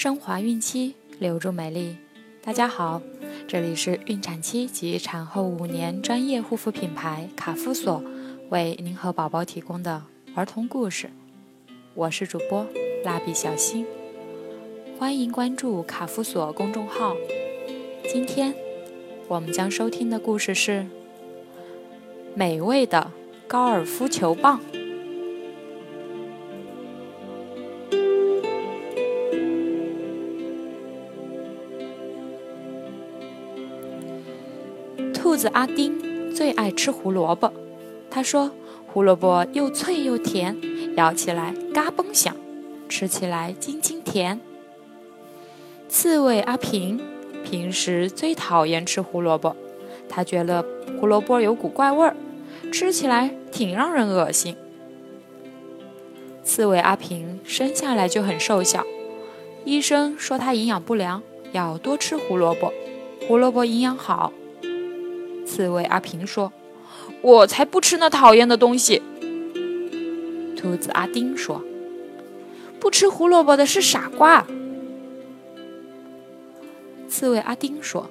升华孕期，留住美丽。大家好，这里是孕产期及产后五年专业护肤品牌卡夫索为您和宝宝提供的儿童故事。我是主播蜡笔小新，欢迎关注卡夫索公众号。今天我们将收听的故事是美味的高尔夫球棒。兔子阿丁最爱吃胡萝卜，他说：“胡萝卜又脆又甜，咬起来嘎嘣响，吃起来津津甜。”刺猬阿平平时最讨厌吃胡萝卜，他觉得胡萝卜有股怪味儿，吃起来挺让人恶心。刺猬阿平生下来就很瘦小，医生说他营养不良，要多吃胡萝卜，胡萝卜营养好。刺猬阿平说：“我才不吃那讨厌的东西。”兔子阿丁说：“不吃胡萝卜的是傻瓜。”刺猬阿丁说：“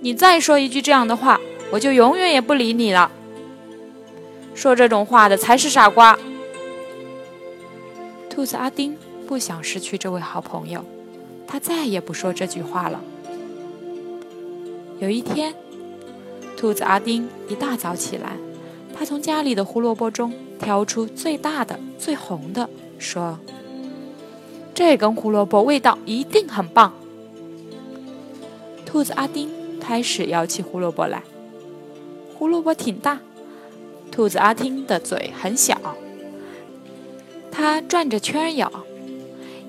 你再说一句这样的话，我就永远也不理你了。说这种话的才是傻瓜。”兔子阿丁不想失去这位好朋友，他再也不说这句话了。有一天。兔子阿丁一大早起来，他从家里的胡萝卜中挑出最大的、最红的，说：“这根胡萝卜味道一定很棒。”兔子阿丁开始咬起胡萝卜来。胡萝卜挺大，兔子阿丁的嘴很小，他转着圈咬，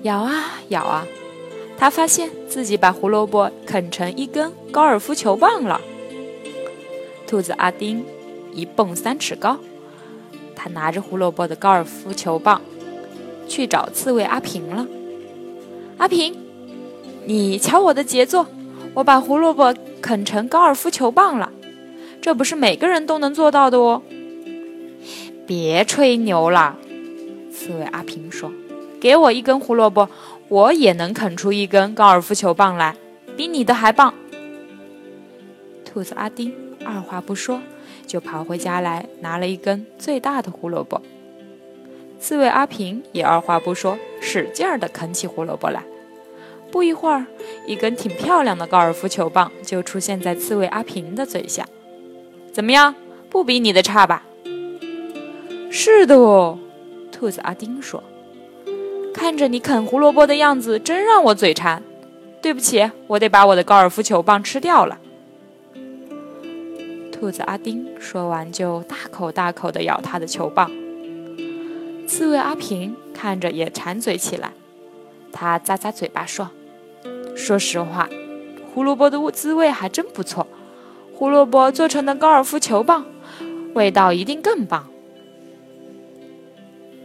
咬啊咬啊，他发现自己把胡萝卜啃成一根高尔夫球棒了。兔子阿丁一蹦三尺高，他拿着胡萝卜的高尔夫球棒去找刺猬阿平了。阿平，你瞧我的杰作，我把胡萝卜啃成高尔夫球棒了，这不是每个人都能做到的哦。别吹牛了，刺猬阿平说：“给我一根胡萝卜，我也能啃出一根高尔夫球棒来，比你的还棒。”兔子阿丁。二话不说，就跑回家来拿了一根最大的胡萝卜。刺猬阿平也二话不说，使劲儿地啃起胡萝卜来。不一会儿，一根挺漂亮的高尔夫球棒就出现在刺猬阿平的嘴下。怎么样，不比你的差吧？是的哦，兔子阿丁说。看着你啃胡萝卜的样子，真让我嘴馋。对不起，我得把我的高尔夫球棒吃掉了。兔子阿丁说完，就大口大口地咬他的球棒。刺猬阿平看着也馋嘴起来，他咂咂嘴巴说：“说实话，胡萝卜的滋味还真不错。胡萝卜做成的高尔夫球棒，味道一定更棒。”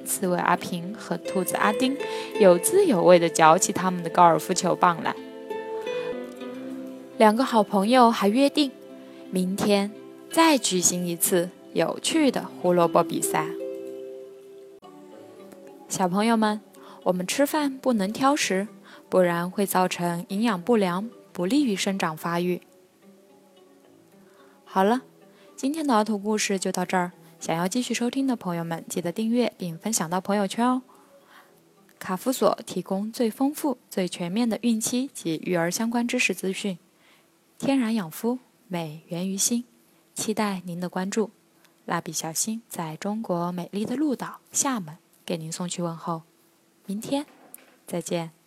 刺猬阿平和兔子阿丁有滋有味地嚼起他们的高尔夫球棒来。两个好朋友还约定，明天。再举行一次有趣的胡萝卜比赛。小朋友们，我们吃饭不能挑食，不然会造成营养不良，不利于生长发育。好了，今天的儿童故事就到这儿。想要继续收听的朋友们，记得订阅并分享到朋友圈哦。卡夫索提供最丰富、最全面的孕期及育儿相关知识资讯，天然养肤，美源于心。期待您的关注，蜡笔小新在中国美丽的鹭岛厦门给您送去问候，明天再见。